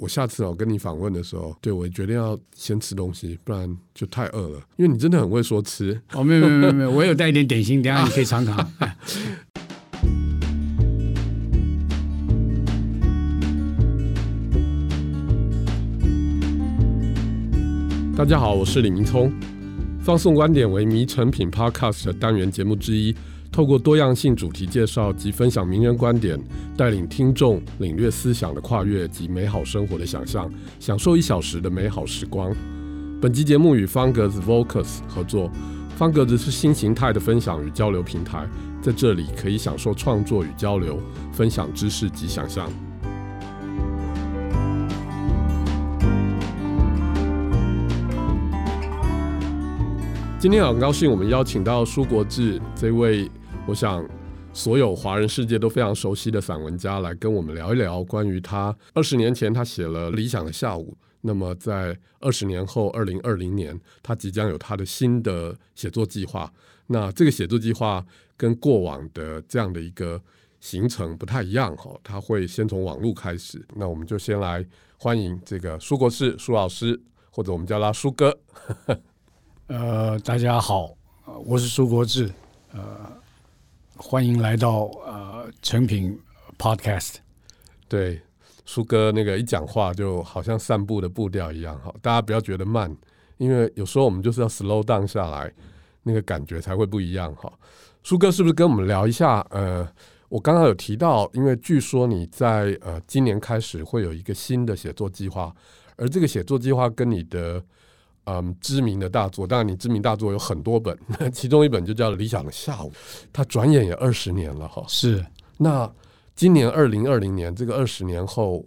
我下次我跟你访问的时候，对，我决定要先吃东西，不然就太饿了。因为你真的很会说吃。哦，没有没有没有没有，我有带一点点心，等下你可以尝尝。大家好，我是李明聪，放送观点为迷成品 Podcast 的单元节目之一。透过多样性主题介绍及分享名人观点，带领听众领略思想的跨越及美好生活的想象，享受一小时的美好时光。本集节目与方格子 Vocus 合作，方格子是新形态的分享与交流平台，在这里可以享受创作与交流，分享知识及想象。今天很高兴，我们邀请到舒国治这位。我想，所有华人世界都非常熟悉的散文家来跟我们聊一聊关于他二十年前他写了《理想的下午》，那么在二十年后，二零二零年，他即将有他的新的写作计划。那这个写作计划跟过往的这样的一个行程不太一样哈，他会先从网络开始。那我们就先来欢迎这个舒国治舒老师，或者我们叫他舒哥。呃，大家好，我是舒国治，呃。欢迎来到呃成品 Podcast。对，苏哥那个一讲话就好像散步的步调一样哈，大家不要觉得慢，因为有时候我们就是要 slow down 下来，那个感觉才会不一样哈。苏哥是不是跟我们聊一下？呃，我刚刚有提到，因为据说你在呃今年开始会有一个新的写作计划，而这个写作计划跟你的。嗯，知名的大作，当然你知名大作有很多本，其中一本就叫《理想的下午》，它转眼也二十年了哈。是，那今年二零二零年，这个二十年后，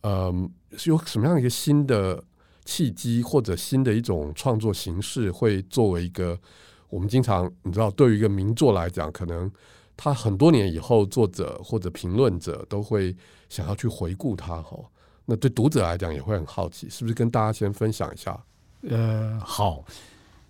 嗯，是有什么样一个新的契机，或者新的一种创作形式，会作为一个我们经常你知道，对于一个名作来讲，可能他很多年以后，作者或者评论者都会想要去回顾它哈。那对读者来讲也会很好奇，是不是跟大家先分享一下？呃，好，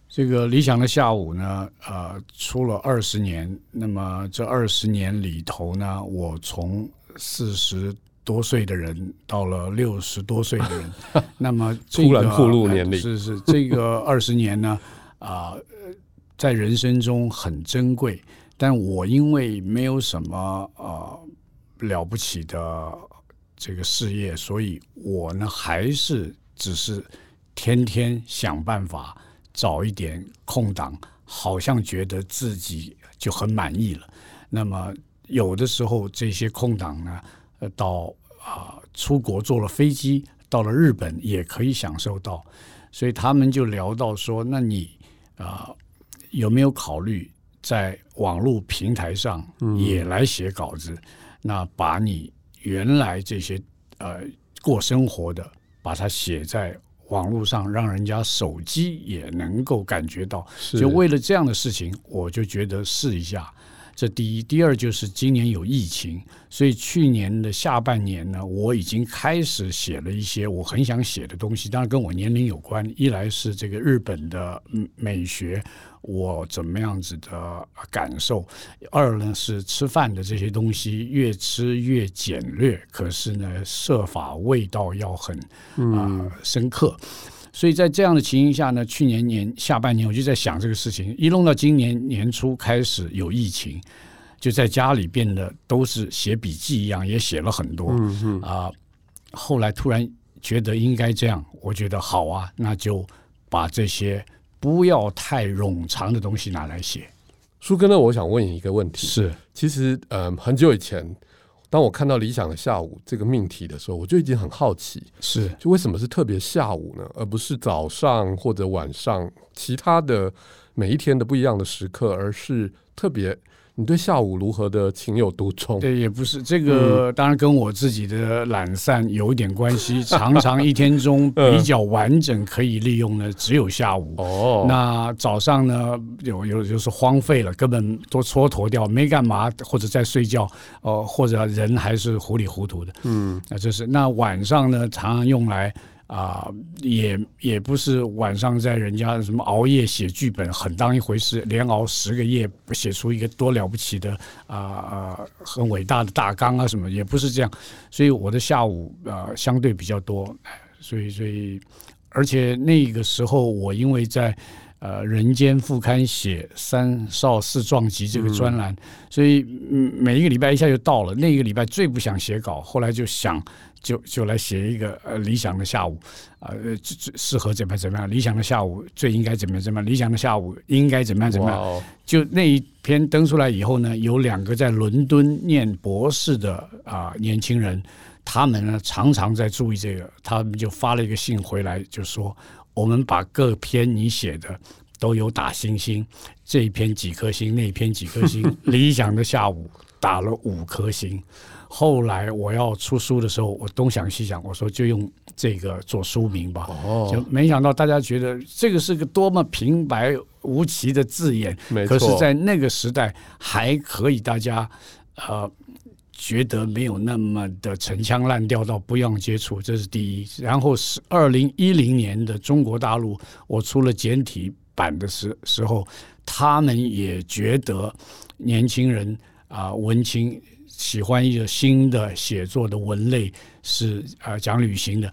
这个理想的下午呢，呃，出了二十年。那么这二十年里头呢，我从四十多岁的人到了六十多岁的人，那么、这个、突然暴露年龄，是是，这个二十年呢，啊、呃，在人生中很珍贵。但我因为没有什么啊、呃、了不起的这个事业，所以我呢还是只是。天天想办法找一点空档，好像觉得自己就很满意了。那么有的时候这些空档呢，到啊、出国坐了飞机到了日本也可以享受到。所以他们就聊到说：“那你啊、有没有考虑在网络平台上也来写稿子？那把你原来这些呃过生活的，把它写在。”网络上让人家手机也能够感觉到，就为了这样的事情，我就觉得试一下。这第一，第二就是今年有疫情，所以去年的下半年呢，我已经开始写了一些我很想写的东西，当然跟我年龄有关。一来是这个日本的美学，我怎么样子的感受；二呢是吃饭的这些东西，越吃越简略，可是呢设法味道要很啊、呃、深刻。所以在这样的情形下呢，去年年下半年我就在想这个事情，一弄到今年年初开始有疫情，就在家里变得都是写笔记一样，也写了很多。啊，后来突然觉得应该这样，我觉得好啊，那就把这些不要太冗长的东西拿来写。舒哥呢，我想问你一个问题，是其实嗯，很久以前。当我看到《理想的下午》这个命题的时候，我就已经很好奇，是就为什么是特别下午呢，而不是早上或者晚上，其他的每一天的不一样的时刻，而是特别。你对下午如何的情有独钟？对，也不是这个，当然跟我自己的懒散有一点关系。常常一天中比较完整可以利用的只有下午。哦，那早上呢，有有就是荒废了，根本都蹉跎掉，没干嘛，或者在睡觉，哦、呃，或者人还是糊里糊涂的。嗯，那就是那晚上呢，常常用来啊，也也不是晚上在人家什么熬夜写剧本很当一回事，连熬十个夜写出一个多了不起的啊很伟大的大纲啊什么，也不是这样。所以我的下午啊相对比较多，所以所以而且那个时候我因为在呃人间副刊写三少四壮集这个专栏，嗯、所以每一个礼拜一下就到了。那个礼拜最不想写稿，后来就想。就就来写一个呃理想的下午，呃适合怎么怎么样？理想的下午最应该怎么怎么样？理想的下午应该怎么样怎么样.就那一篇登出来以后呢，有两个在伦敦念博士的啊、呃、年轻人，他们呢常常在注意这个，他们就发了一个信回来，就说我们把各篇你写的都有打星星，这一篇几颗星，那一篇几颗星，理想的下午打了五颗星。后来我要出书的时候，我东想西想，我说就用这个做书名吧。哦，就没想到大家觉得这个是个多么平白无奇的字眼。可是，在那个时代还可以，大家呃觉得没有那么的陈腔滥调到不用接触，这是第一。然后是二零一零年的中国大陆，我出了简体版的时时候，他们也觉得年轻人啊、文青。喜欢一个新的写作的文类是啊、讲旅行的，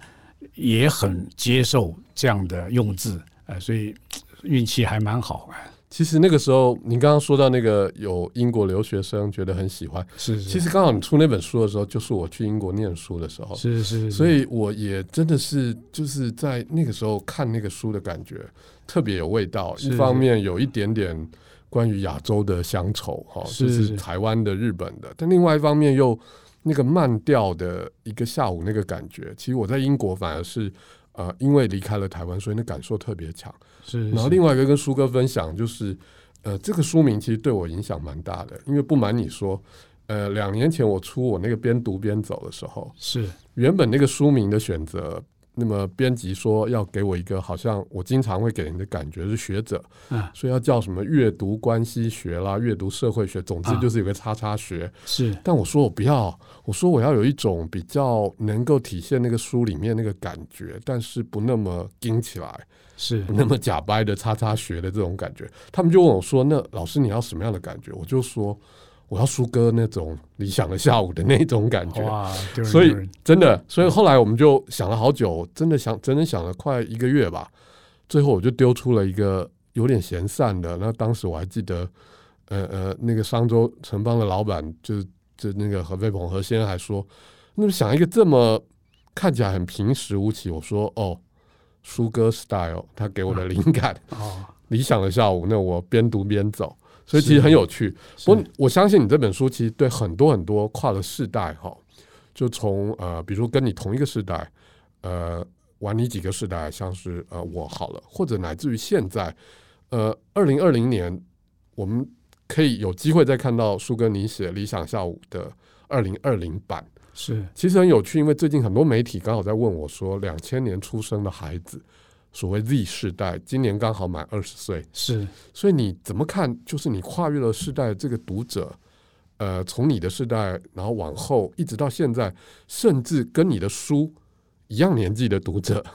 也很接受这样的用字啊、呃，所以运气还蛮好啊。其实那个时候，您刚刚说到那个有英国留学生觉得很喜欢，是，是。其实刚好你出那本书的时候，就是我去英国念书的时候，是是，是。所以我也真的是就是在那个时候看那个书的感觉特别有味道，一方面有一点点。关于亚洲的乡愁，哈，就是台湾的、日本的，但另外一方面又那个慢调的一个下午那个感觉，其实我在英国反而是呃，因为离开了台湾，所以那感受特别强。是，然后另外一个跟苏哥分享，就是呃，这个书名其实对我影响蛮大的，因为不瞒你说，呃，两年前我出我那个边读边走的时候，是原本那个书名的选择。那么编辑说要给我一个好像我经常会给人的感觉是学者，啊，所以要叫什么阅读关系学啦，阅读社会学，总之就是有个叉叉学。是，但我说我不要，我说我要有一种比较能够体现那个书里面那个感觉，但是不那么硬起来，是不那么假掰的叉叉学的这种感觉。他们就问我说：“那老师你要什么样的感觉？”我就说。我要书哥那种理想的下午的那种感觉，所以真的，所以后来我们就想了好久，真的想，真的想了快一个月吧。最后我就丢出了一个有点闲散的。那当时我还记得，呃呃，那个商周城邦的老板就是就那个何飞鹏何先生还说，那么想一个这么看起来很平实无奇，我说哦，苏哥 style，他给我的灵感，理想的下午，那我边读边走。所以其实很有趣，不过我相信你这本书其实对很多很多跨了世代哈，就从呃，比如说跟你同一个世代，呃，晚你几个世代，像是呃我好了，或者乃至于现在，呃，二零二零年，我们可以有机会再看到书哥你写《理想下午》的二零二零版，是。其实很有趣，因为最近很多媒体刚好在问我说，两千年出生的孩子。所谓 Z 世代，今年刚好满二十岁，是，所以你怎么看？就是你跨越了世代，这个读者，呃，从你的世代，然后往后一直到现在，甚至跟你的书一样年纪的读者，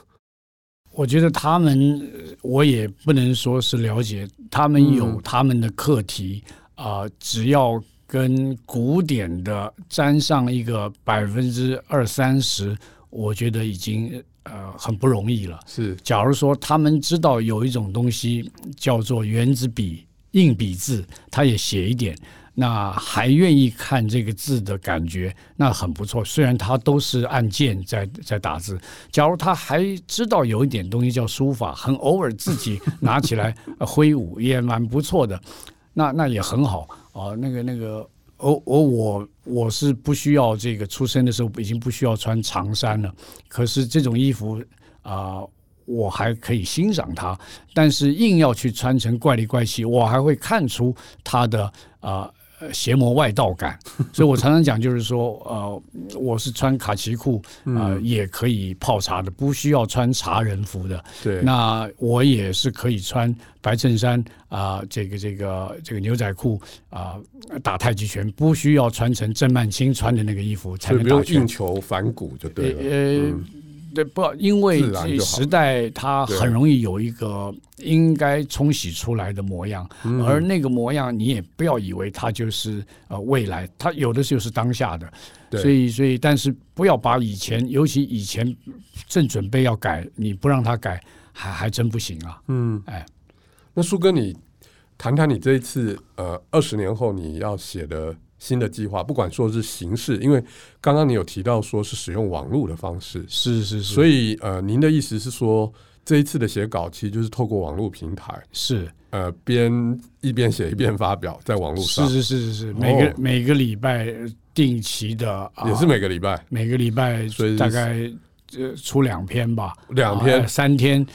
我觉得他们，我也不能说是了解，他们有他们的课题啊、嗯呃，只要跟古典的沾上一个百分之二三十，我觉得已经。呃，很不容易了。是，假如说他们知道有一种东西叫做原子笔、硬笔字，他也写一点，那还愿意看这个字的感觉，那很不错。虽然他都是按键在在打字，假如他还知道有一点东西叫书法，很偶尔自己拿起来挥舞，也蛮不错的。那那也很好啊，那个那个。而而我我是不需要这个，出生的时候已经不需要穿长衫了。可是这种衣服啊、我还可以欣赏它。但是硬要去穿成怪里怪气，我还会看出它的啊。呃，邪魔外道感，所以我常常讲，就是说，呃，我是穿卡其裤啊，也可以泡茶的，不需要穿茶人服的。对，那我也是可以穿白衬衫啊，这个这个这个牛仔裤啊，打太极拳不需要穿成郑曼青穿的那个衣服才能打拳。不用硬求反骨就对了。呃，对，不，因为这时代它很容易有一个应该冲洗出来的模样，而那个模样你也不要以为它就是呃未来，它有的就是当下的。所以，所以，但是不要把以前，尤其以前正准备要改，你不让他改，还还真不行啊。嗯，哎，那苏哥，你谈谈你这一次呃二十年后你要写的新的计划，不管说是形式，因为刚刚你有提到说是使用网络的方式，是是是，所以呃，您的意思是说这一次的写稿其实就是透过网络平台，是。呃边一边写一边发表在网络上，是是是是是，每个、哦、每个礼拜。定期的也是每个礼拜，啊、每个礼拜所以大概呃出两篇吧，两篇、啊、三天。呃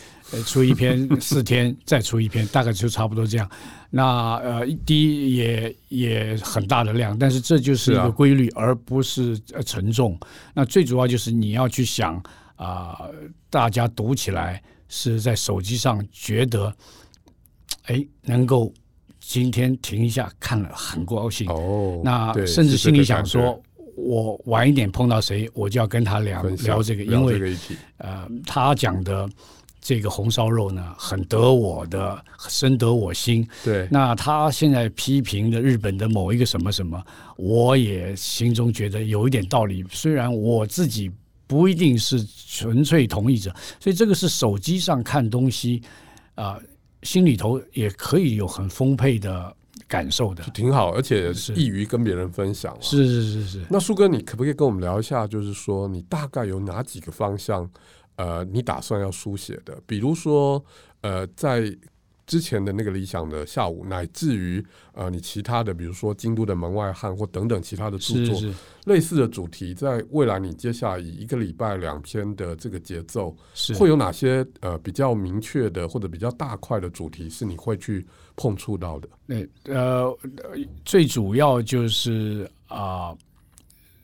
出一篇，四天再出一篇，大概就差不多这样。那呃一滴也也很大的量，但是这就是一个规律，而不是沉重。那最主要就是你要去想啊、呃，大家读起来是在手机上觉得哎能够。今天停一下，看了很高兴。哦，那甚至心里想说，我晚一点碰到谁，我就要跟他聊聊这个，因为呃，他讲的这个红烧肉呢，很得我的，深得我心。对，那他现在批评的日本的某一个什么什么，我也心中觉得有一点道理。虽然我自己不一定是纯粹同意者，所以这个是手机上看东西啊。呃心里头也可以有很丰沛的感受的，挺好，而且易于跟别人分享。是是是是。那树哥，你可不可以跟我们聊一下？就是说，你大概有哪几个方向？呃，你打算要书写的？比如说，呃，在。之前的那个理想的下午，乃至于呃，你其他的，比如说京都的门外汉或等等其他的著作，类似的主题，在未来你接下来以一个礼拜两篇的这个节奏，会有哪些呃比较明确的或者比较大块的主题是你会去碰触到的？对，呃，最主要就是啊、呃，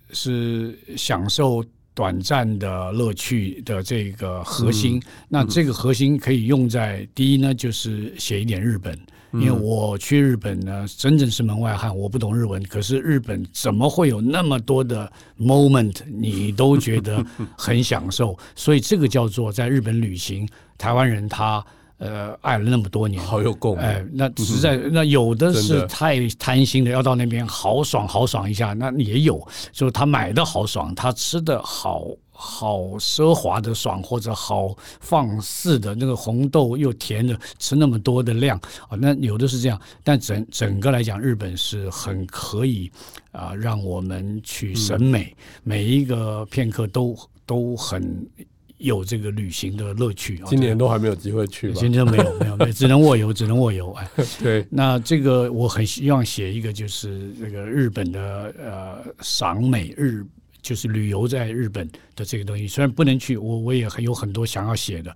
是享受。短暂的乐趣的这个核心，嗯，那这个核心可以用在第一呢，就是写一点日本，因为我去日本呢，真正是门外汉，我不懂日文，可是日本怎么会有那么多的 moment，你都觉得很享受，所以这个叫做在日本旅行，台湾人他。呃，爱了那么多年，好有共鸣。哎，那实在、嗯、那有的是太贪心的，要到那边豪爽豪爽一下，那也有，就是他买的好爽，他吃的好好奢华的爽，或者好放肆的那个红豆又甜的，吃那么多的量啊，那有的是这样。但整整个来讲，日本是很可以啊、呃，让我们去审美，嗯、每一个片刻都都很。有这个旅行的乐趣，今年都还没有机会去，今年没有没有没有，只能卧游，只能卧游。哎，对，那这个我很希望写一个，就是这个日本的呃赏美日，就是旅游在日本的这个东西。虽然不能去，我我也很有很多想要写的。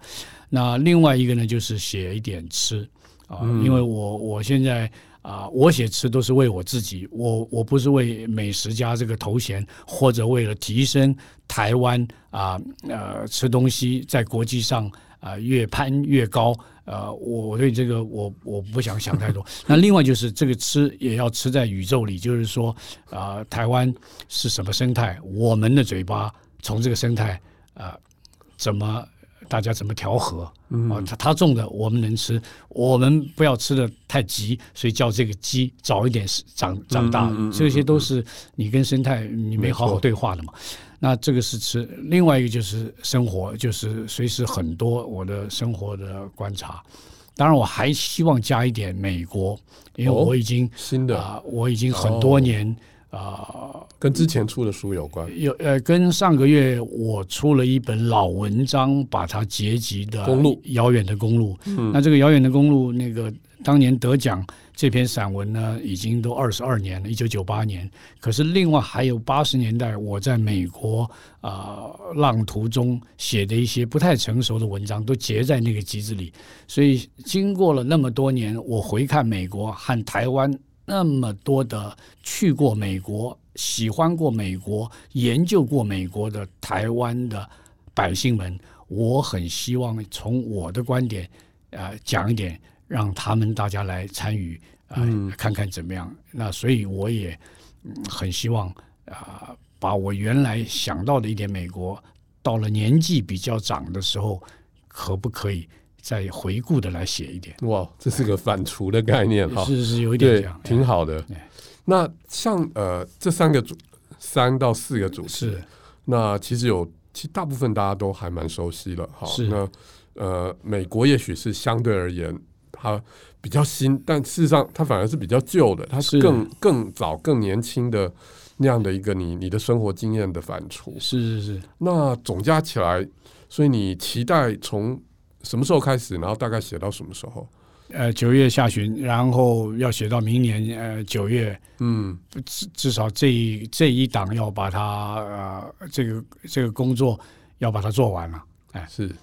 那另外一个呢，就是写一点吃啊，因为我我现在。啊，我写词都是为我自己，我我不是为美食家这个头衔，或者为了提升台湾啊呃吃东西在国际上啊越攀越高，呃，我对这个我我不想想太多。那另外就是这个吃也要吃在宇宙里，就是说啊，台湾是什么生态，我们的嘴巴从这个生态啊怎么。大家怎么调和？啊，他他种的我们能吃，我们不要吃的太急，所以叫这个鸡早一点长长大。这些都是你跟生态你没好好对话的嘛。那这个是吃，另外一个就是生活，就是随时很多我的生活的观察。当然，我还希望加一点美国，因为我已经新的啊，我已经很多年。啊、呃，跟之前出的书有关。有呃，跟上个月我出了一本老文章，把它结集的《公路遥远的公路》。嗯，那这个遥远的公路，那个当年得奖这篇散文呢，已经都二十二年了，一九九八年。可是另外还有八十年代我在美国啊、呃、浪途中写的一些不太成熟的文章，都结在那个集子里。所以经过了那么多年，我回看美国和台湾。那么多的去过美国、喜欢过美国、研究过美国的台湾的百姓们，我很希望从我的观点，呃，讲一点，让他们大家来参与，啊、呃嗯，看看怎么样。那所以我也很希望啊、呃，把我原来想到的一点美国，到了年纪比较长的时候，可不可以再回顾的来写一点？哇，这是个反刍的概念哈，是是有一点这样，挺好的。那像呃这三个主三到四个主题，是那其实有其实大部分大家都还蛮熟悉了哈。是那呃美国也许是相对而言它比较新，但事实上它反而是比较旧的，它是更是更早更年轻的那样的一个你你的生活经验的反刍。是是是。那总加起来，所以你期待从什么时候开始，然后大概写到什么时候？呃，九月下旬，然后要写到明年呃九月，嗯，至至少这一这一档要把它呃这个这个工作要把它做完了。哎，是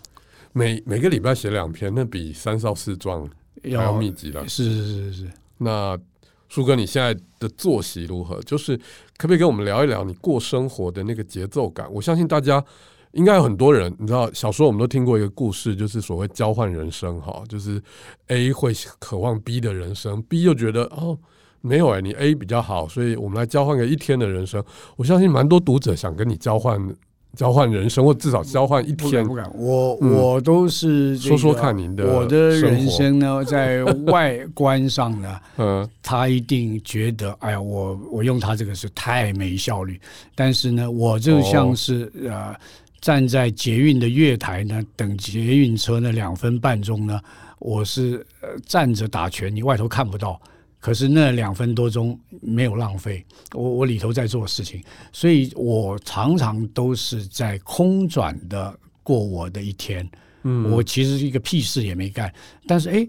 每每个礼拜写两篇，那比三少四壮还要密集了。是是是是。那树哥，你现在的作息如何？就是可不可以跟我们聊一聊你过生活的那个节奏感？我相信大家。应该有很多人，你知道，小时候我们都听过一个故事，就是所谓交换人生哈，就是 A 会渴望 B 的人生，B 又觉得哦没有哎、欸，你 A 比较好，所以我们来交换个一天的人生。我相信蛮多读者想跟你交换交换人生，或至少交换一天。不敢，不敢，我、嗯、我都是、这个、说说看您的我的人生呢，在外观上呢，嗯，他一定觉得哎呀，我我用他这个是太没效率，但是呢，我就像是、哦、呃。站在捷运的月台呢，等捷运车呢两分半钟呢，我是呃站着打拳，你外头看不到，可是那两分多钟没有浪费，我我里头在做事情，所以我常常都是在空转的过我的一天，嗯，我其实一个屁事也没干，但是哎，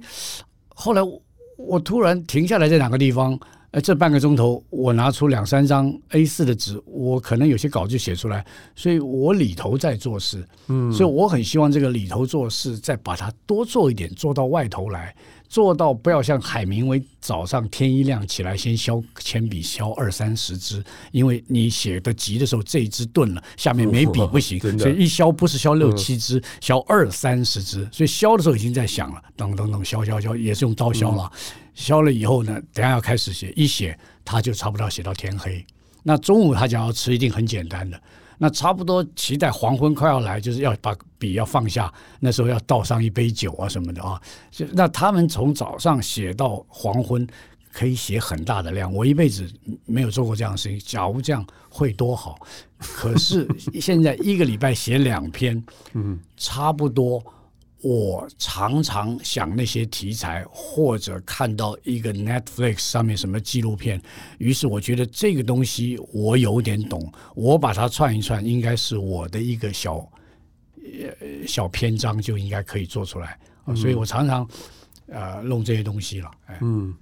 后来我，我突然停下来在哪个地方。呃，这半个钟头，我拿出两三张 A 四的纸，我可能有些稿就写出来，所以我里头在做事，嗯，所以我很希望这个里头做事，再把它多做一点，做到外头来，做到不要像海明威早上天一亮起来先削铅笔削二三十支，因为你写的急的时候这一支钝了，下面没笔不行，所以一削不是削六七支，嗯、削二三十支，所以削的时候已经在想了，等等等削削削，也是用刀削了。嗯消了以后呢，等下要开始写，一写他就差不多写到天黑。那中午他讲要吃，一定很简单的。那差不多期待黄昏快要来，就是要把笔要放下，那时候要倒上一杯酒啊什么的啊。那他们从早上写到黄昏，可以写很大的量。我一辈子没有做过这样的事情，假如这样会多好。可是现在一个礼拜写两篇，嗯，差不多。我常常想那些题材，或者看到一个 Netflix 上面什么纪录片，于是我觉得这个东西我有点懂，我把它串一串，应该是我的一个小呃小篇章就应该可以做出来，嗯、所以我常常呃弄这些东西了。嗯，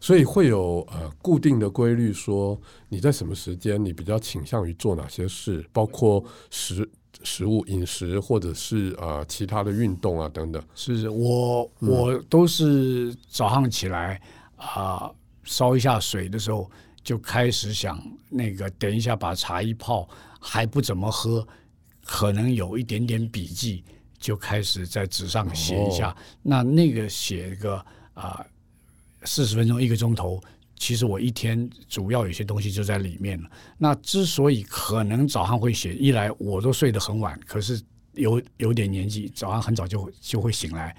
所以会有呃固定的规律，说你在什么时间你比较倾向于做哪些事，包括时。食物、饮食，或者是呃其他的运动啊等等，是我我都是早上起来啊烧、呃、一下水的时候就开始想那个等一下把茶一泡还不怎么喝，可能有一点点笔记就开始在纸上写一下，哦、那那个写个啊四十分钟一个钟头。其实我一天主要有些东西就在里面了。那之所以可能早上会写，一来我都睡得很晚，可是有有点年纪，早上很早就就会醒来。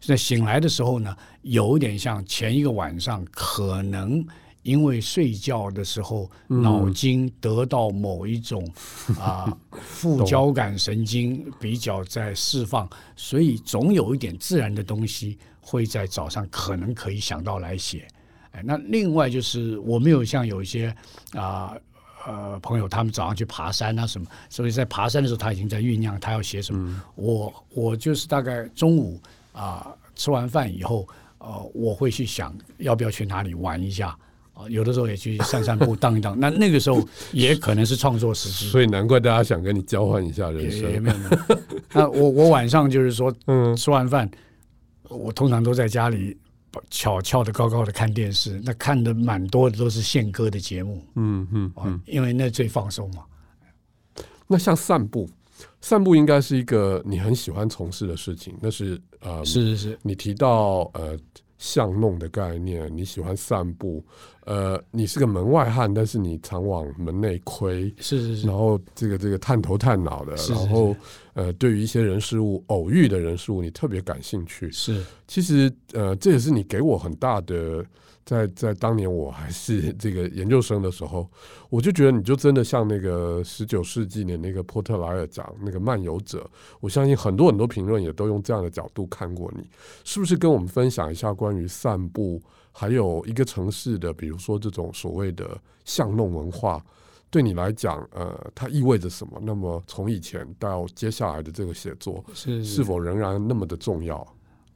在醒来的时候呢，有点像前一个晚上，可能因为睡觉的时候脑筋得到某一种啊 副交感神经比较在释放，所以总有一点自然的东西会在早上可能可以想到来写。哎，那另外就是我没有像有一些啊呃，呃朋友，他们早上去爬山啊什么，所以在爬山的时候他已经在酝酿他要写什么。嗯、我我就是大概中午啊、呃、吃完饭以后，呃我会去想要不要去哪里玩一下啊、呃，有的时候也去散散步 荡一荡。那那个时候也 可能是创作时期，所以难怪大家想跟你交换一下人生。也也没有没有。那我我晚上就是说，嗯，吃完饭，我通常都在家里。翘翘的高高的看电视，那看的蛮多的都是宪哥的节目，嗯嗯，嗯，因为那最放松嘛。那像散步，散步应该是一个你很喜欢从事的事情。那是呃，是是是，你提到呃巷弄的概念，你喜欢散步，呃，你是个门外汉，但是你常往门内窥，是是是，然后这个这个探头探脑的，是是是然后呃，对于一些人事物偶遇的人事物，你特别感兴趣。是，其实呃，这也是你给我很大的。在在当年我还是这个研究生的时候，我就觉得你就真的像那个十九世纪的那个波特莱尔讲那个漫游者，我相信很多很多评论也都用这样的角度看过你，是不是跟我们分享一下关于散步，还有一个城市的，比如说这种所谓的巷弄文化，对你来讲，呃，它意味着什么？那么从以前到接下来的这个写作，是是否仍然那么的重要？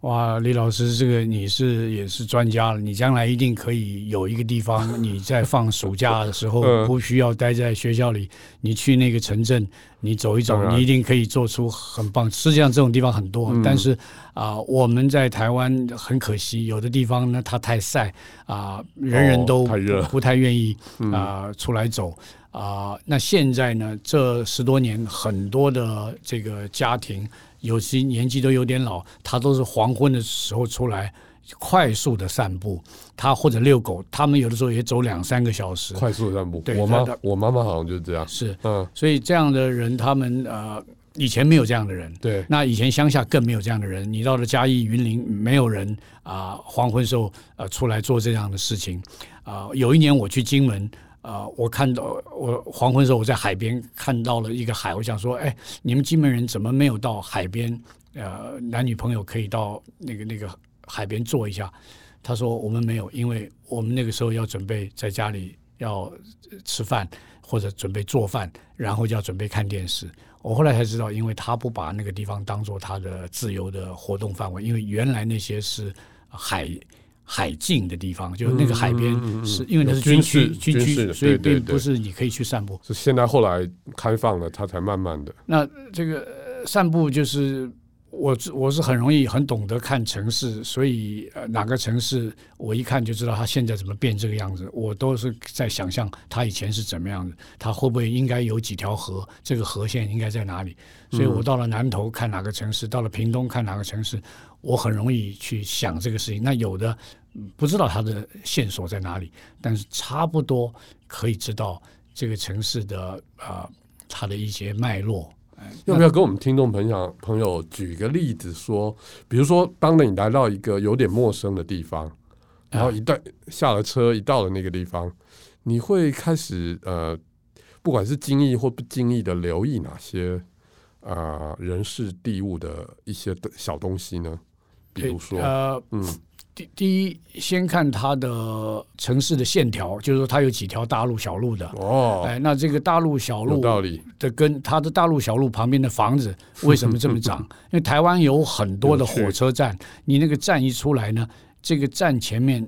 哇，李老师，这个你是也是专家了，你将来一定可以有一个地方，你在放暑假的时候 不需要待在学校里，你去那个城镇，你走一走，你一定可以做出很棒。实际上这种地方很多，但是啊，我们在台湾很可惜，有的地方呢它太晒啊，人人都不太愿意啊出来走啊。那现在呢，这十多年很多的这个家庭。有些年纪都有点老，他都是黄昏的时候出来快速的散步，他或者遛狗，他们有的时候也走两三个小时。快速的散步，对，我妈我妈妈好像就是这样。是，嗯，所以这样的人，他们呃以前没有这样的人。对，那以前乡下更没有这样的人。你到了嘉义、云林，没有人啊、呃，黄昏时候呃出来做这样的事情。啊、呃，有一年我去金门。啊、我看到我黄昏的时候我在海边看到了一个海，我想说，哎，你们金门人怎么没有到海边？呃，男女朋友可以到那个那个海边坐一下。他说我们没有，因为我们那个时候要准备在家里要吃饭或者准备做饭，然后就要准备看电视。我后来才知道，因为他不把那个地方当做他的自由的活动范围，因为原来那些是海。海禁的地方，就是那个海边，是因为那是军区，军区，所以并不是你可以去散步。是现在后来开放了，它才慢慢的。那这个散步就是我，我是很容易很懂得看城市，所以呃，哪个城市我一看就知道它现在怎么变这个样子。我都是在想象它以前是怎么样的，它会不会应该有几条河，这个河线应该在哪里？所以我到了南投看哪个城市，到了屏东看哪个城市。我很容易去想这个事情，那有的不知道它的线索在哪里，但是差不多可以知道这个城市的啊、呃，它的一些脉络。要不要跟我们听众朋友朋友举一个例子说，比如说，当你来到一个有点陌生的地方，然后一旦下了车，一到了那个地方，你会开始呃，不管是经意或不经意的留意哪些啊、呃、人事地物的一些的小东西呢？比如说，呃，嗯，第第一，先看它的城市的线条，就是说它有几条大路、小路的。哦，哎，那这个大路、小路的跟它的大路、小路旁边的房子 为什么这么长？因为台湾有很多的火车站，你那个站一出来呢，这个站前面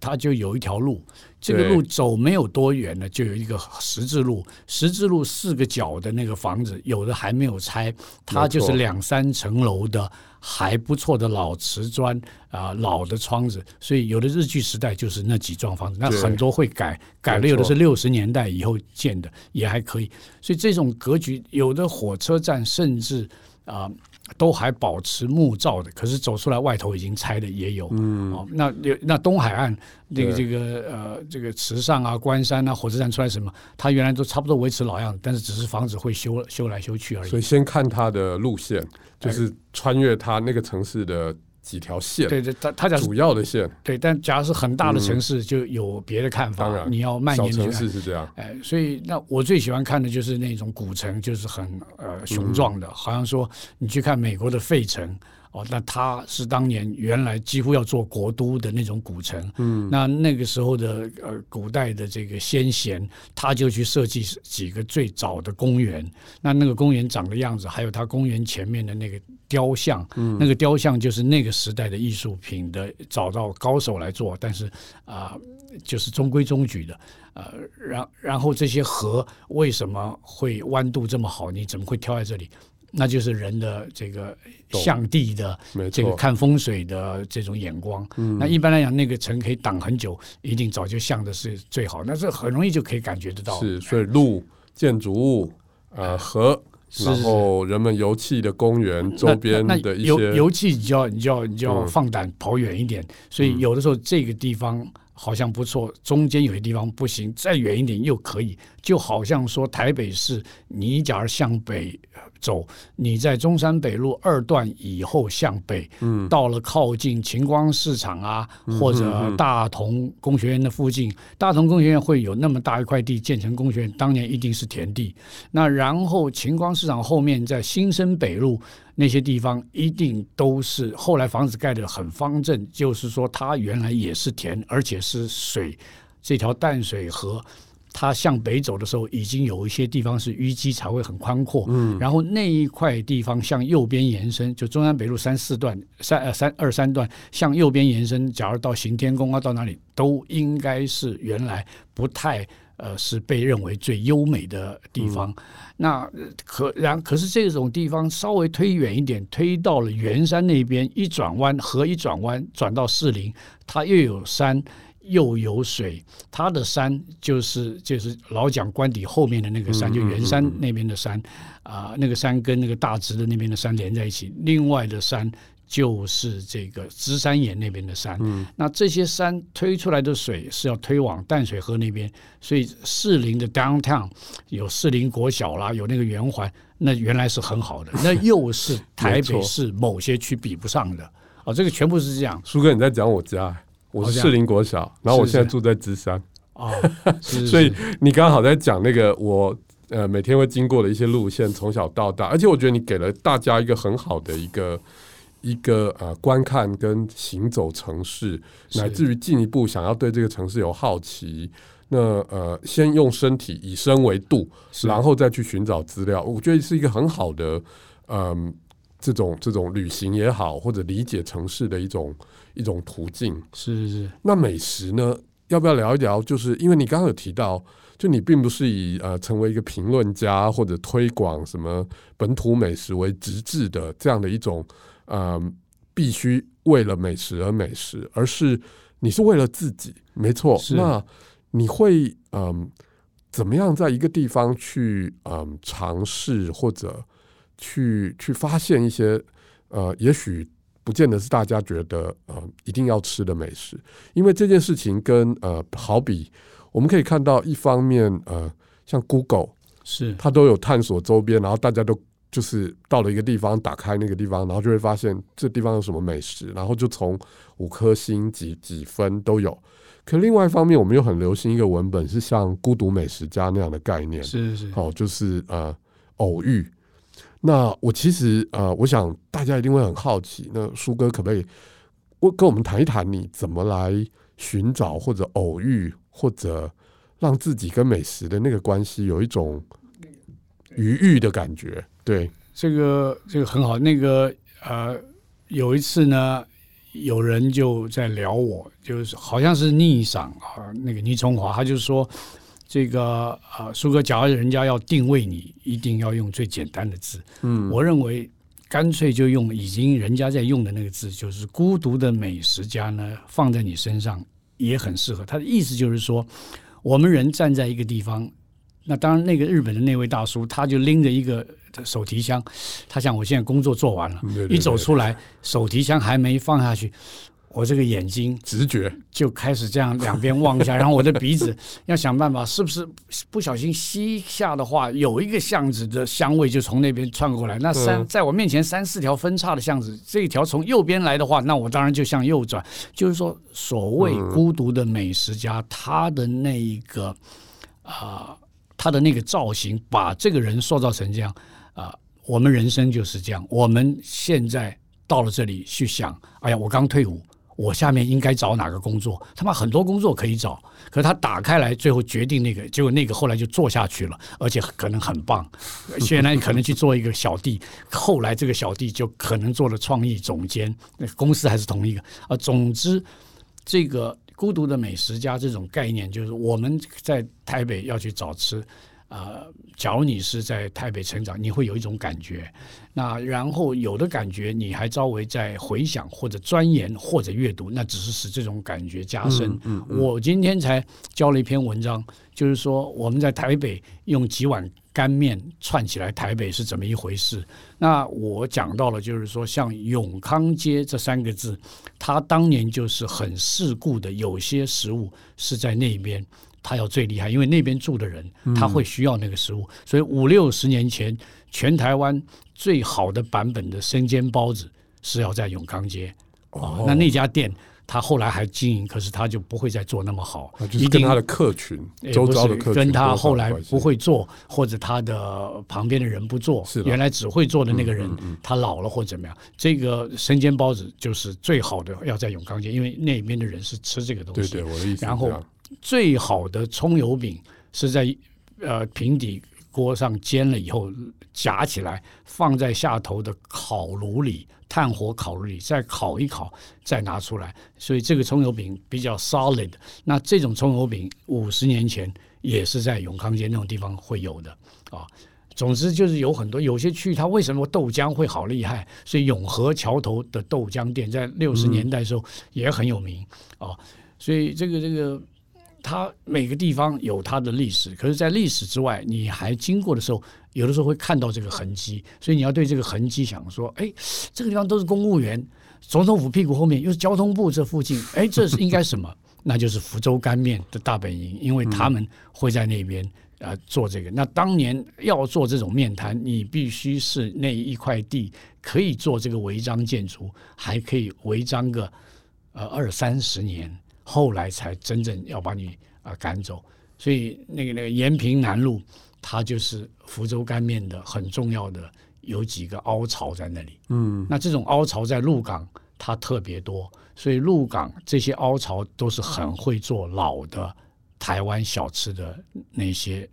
它就有一条路，这个路走没有多远呢，就有一个十字路，十字路四个角的那个房子，有的还没有拆，它就是两三层楼的。还不错的老瓷砖啊，老的窗子，所以有的日据时代就是那几幢房子，那很多会改，改了有的是六十年代以后建的，也还可以。所以这种格局，有的火车站甚至啊。都还保持木造的，可是走出来外头已经拆的也有。嗯，哦，那那东海岸那个这个呃这个池上啊、关山啊火车站出来什么，它原来都差不多维持老样子，但是只是房子会修修来修去而已。所以先看它的路线，就是穿越它那个城市的。几条线，对对，它它讲主要的线，对，但假如是很大的城市，就有别的看法。当然，你要蔓延。小城市是这样，哎，所以那我最喜欢看的就是那种古城，就是很呃雄壮的，好像说你去看美国的费城。哦，那它是当年原来几乎要做国都的那种古城，嗯，那那个时候的呃古代的这个先贤，他就去设计几个最早的公园，那那个公园长的样子，还有他公园前面的那个雕像，嗯，那个雕像就是那个时代的艺术品的，找到高手来做，但是啊、呃，就是中规中矩的，呃，然然后这些河为什么会弯度这么好？你怎么会挑在这里？那就是人的这个向地的这个看风水的这种眼光。那一般来讲，那个城可以挡很久，一定早就向的是最好。那这很容易就可以感觉得到。是，所以路、建筑物、呃河，然后人们游憩的公园周边的一些游游憩，你就要你就要你就要放胆跑远一点。所以有的时候这个地方好像不错，中间有些地方不行，再远一点又可以，就好像说台北市，你假如向北走，你在中山北路二段以后向北，嗯，到了靠近晴光市场啊，或者大同工学院的附近，大同工学院会有那么大一块地建成工学院，当年一定是田地。那然后晴光市场后面在新生北路。那些地方一定都是后来房子盖得很方正，就是说它原来也是田，而且是水。这条淡水河，它向北走的时候，已经有一些地方是淤积，才会很宽阔。嗯，然后那一块地方向右边延伸，就中山北路三四段、三呃三二三段向右边延伸，假如到行天宫啊，到哪里都应该是原来不太。呃，是被认为最优美的地方。嗯、那可然可是这种地方稍微推远一点，推到了圆山那边，一转弯河一转弯转到士林，它又有山又有水。它的山就是就是老蒋官邸后面的那个山，就圆山那边的山啊、呃，那个山跟那个大直的那边的山连在一起。另外的山。就是这个芝山岩那边的山，嗯，那这些山推出来的水是要推往淡水河那边，所以士林的 downtown 有士林国小啦，有那个圆环，那原来是很好的，那又是台北市某些区比不上的。啊、哦，这个全部是这样。苏哥，你在讲我家，我是士林国小，然后我现在住在芝山。啊，所以你刚好在讲那个我呃每天会经过的一些路线，从小到大，而且我觉得你给了大家一个很好的一个。一个呃，观看跟行走城市，乃至于进一步想要对这个城市有好奇，那呃，先用身体以身为度，然后再去寻找资料，我觉得是一个很好的嗯、呃，这种这种旅行也好，或者理解城市的一种一种途径。是是是。那美食呢？要不要聊一聊？就是因为你刚刚有提到，就你并不是以呃成为一个评论家或者推广什么本土美食为直至的这样的一种。嗯，必须为了美食而美食，而是你是为了自己，没错。那你会嗯，怎么样在一个地方去嗯尝试或者去去发现一些呃，也许不见得是大家觉得呃一定要吃的美食，因为这件事情跟呃，好比我们可以看到，一方面呃，像 Google 是它都有探索周边，然后大家都。就是到了一个地方，打开那个地方，然后就会发现这地方有什么美食，然后就从五颗星几几分都有。可另外一方面，我们又很流行一个文本，是像《孤独美食家》那样的概念，是是是，哦，就是呃偶遇。那我其实呃，我想大家一定会很好奇，那舒哥可不可以我跟我们谈一谈，你怎么来寻找或者偶遇，或者让自己跟美食的那个关系有一种愉悦的感觉？对，这个这个很好。那个呃，有一次呢，有人就在聊我，就是好像是逆赏啊，那个倪崇华，他就说这个啊，苏哥，假如人家要定位你，一定要用最简单的字。嗯，我认为干脆就用已经人家在用的那个字，就是“孤独的美食家”呢，放在你身上也很适合。他的意思就是说，我们人站在一个地方，那当然那个日本的那位大叔，他就拎着一个。手提箱，他想我现在工作做完了，对对对，一走出来，手提箱还没放下去，我这个眼睛直觉就开始这样两边望一下，然后我的鼻子要想办法，是不是不小心吸下的话，有一个巷子的香味就从那边窜过来。那三在我面前三四条分叉的巷子，这一条从右边来的话，那我当然就向右转。就是说，所谓孤独的美食家，他的那一个啊、呃，他的那个造型，把这个人塑造成这样。啊，我们人生就是这样。我们现在到了这里去想，哎呀，我刚退伍，我下面应该找哪个工作？他妈很多工作可以找，可是他打开来，最后决定那个，结果那个后来就做下去了，而且可能很棒。现在可能去做一个小弟，后来这个小弟就可能做了创意总监，那公司还是同一个。啊，总之，这个孤独的美食家这种概念，就是我们在台北要去找吃。呃，假如你是在台北成长，你会有一种感觉。那然后有的感觉，你还稍微在回想或者钻研或者阅读，那只是使这种感觉加深。嗯嗯嗯、我今天才教了一篇文章，就是说我们在台北用几碗干面串起来台北是怎么一回事。那我讲到了，就是说像永康街这三个字，它当年就是很世故的，有些食物是在那边。他要最厉害，因为那边住的人他会需要那个食物，嗯、所以五六十年前，全台湾最好的版本的生煎包子是要在永康街哦。那那家店他后来还经营，可是他就不会再做那么好，就是跟他的客群，周遭的客群跟他后来不会做，或者他的旁边的人不做，是原来只会做的那个人他老了或怎么样，这个生煎包子就是最好的要在永康街，因为那边的人是吃这个东西。对对，我的意思。然后。最好的葱油饼是在呃平底锅上煎了以后夹起来，放在下头的烤炉里，炭火烤炉里再烤一烤，再拿出来。所以这个葱油饼比较 solid。那这种葱油饼五十年前也是在永康街那种地方会有的啊。总之就是有很多有些区域，它为什么豆浆会好厉害？所以永和桥头的豆浆店在六十年代的时候也很有名啊。所以这个这个。它每个地方有它的历史，可是，在历史之外，你还经过的时候，有的时候会看到这个痕迹，所以你要对这个痕迹想说：哎，这个地方都是公务员，总统府屁股后面又是交通部这附近，哎，这是应该什么？那就是福州干面的大本营，因为他们会在那边啊、做这个。那当年要做这种面摊，你必须是那一块地可以做这个违章建筑，还可以违章个呃二三十年。后来才真正要把你啊赶走，所以那个那个延平南路，它就是福州干面的很重要的有几个凹槽在那里。嗯，那这种凹槽在鹿港它特别多，所以鹿港这些凹槽都是很会做老的台湾小吃的那些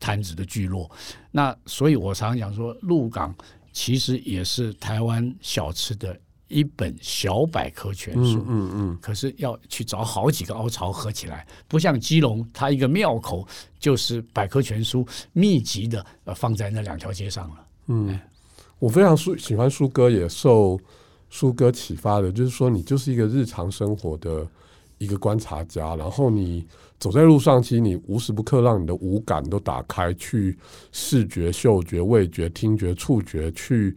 摊子的聚落。那所以我常常讲说，鹿港其实也是台湾小吃的。一本小百科全书，嗯嗯，嗯，可是要去找好几个凹槽合起来，不像基隆，它一个庙口就是百科全书密集的呃放在那两条街上了。嗯，我非常舒喜欢舒哥，也受舒哥启发的，就是说你就是一个日常生活的一个观察家，然后你走在路上，其实你无时不刻让你的五感都打开，去视觉、嗅觉、味觉、听觉、触觉，去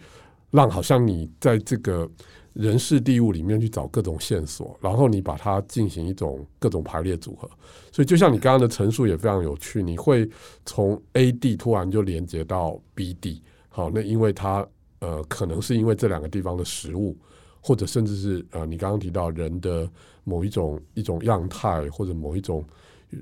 让好像你在这个。人事地物里面去找各种线索，然后你把它进行一种各种排列组合。所以就像你刚刚的陈述也非常有趣，你会从 A 地突然就连接到 B 地。好，那因为它呃可能是因为这两个地方的食物，或者甚至是呃你刚刚提到人的某一种一种样态，或者某一种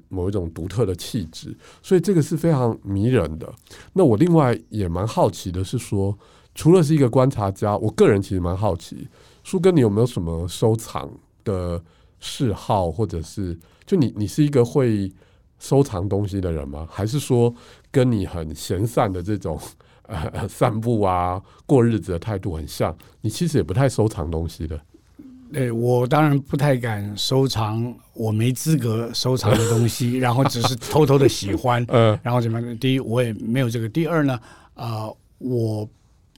某一种独特的气质，所以这个是非常迷人的。那我另外也蛮好奇的是说。除了是一个观察家，我个人其实蛮好奇，叔哥，你有没有什么收藏的嗜好，或者是就你你是一个会收藏东西的人吗？还是说跟你很闲散的这种 呃散步啊过日子的态度很像？你其实也不太收藏东西的。对，我当然不太敢收藏我没资格收藏的东西，然后只是偷偷的喜欢，嗯，然后怎么样？第一，我也没有这个；第二呢，啊、呃，我。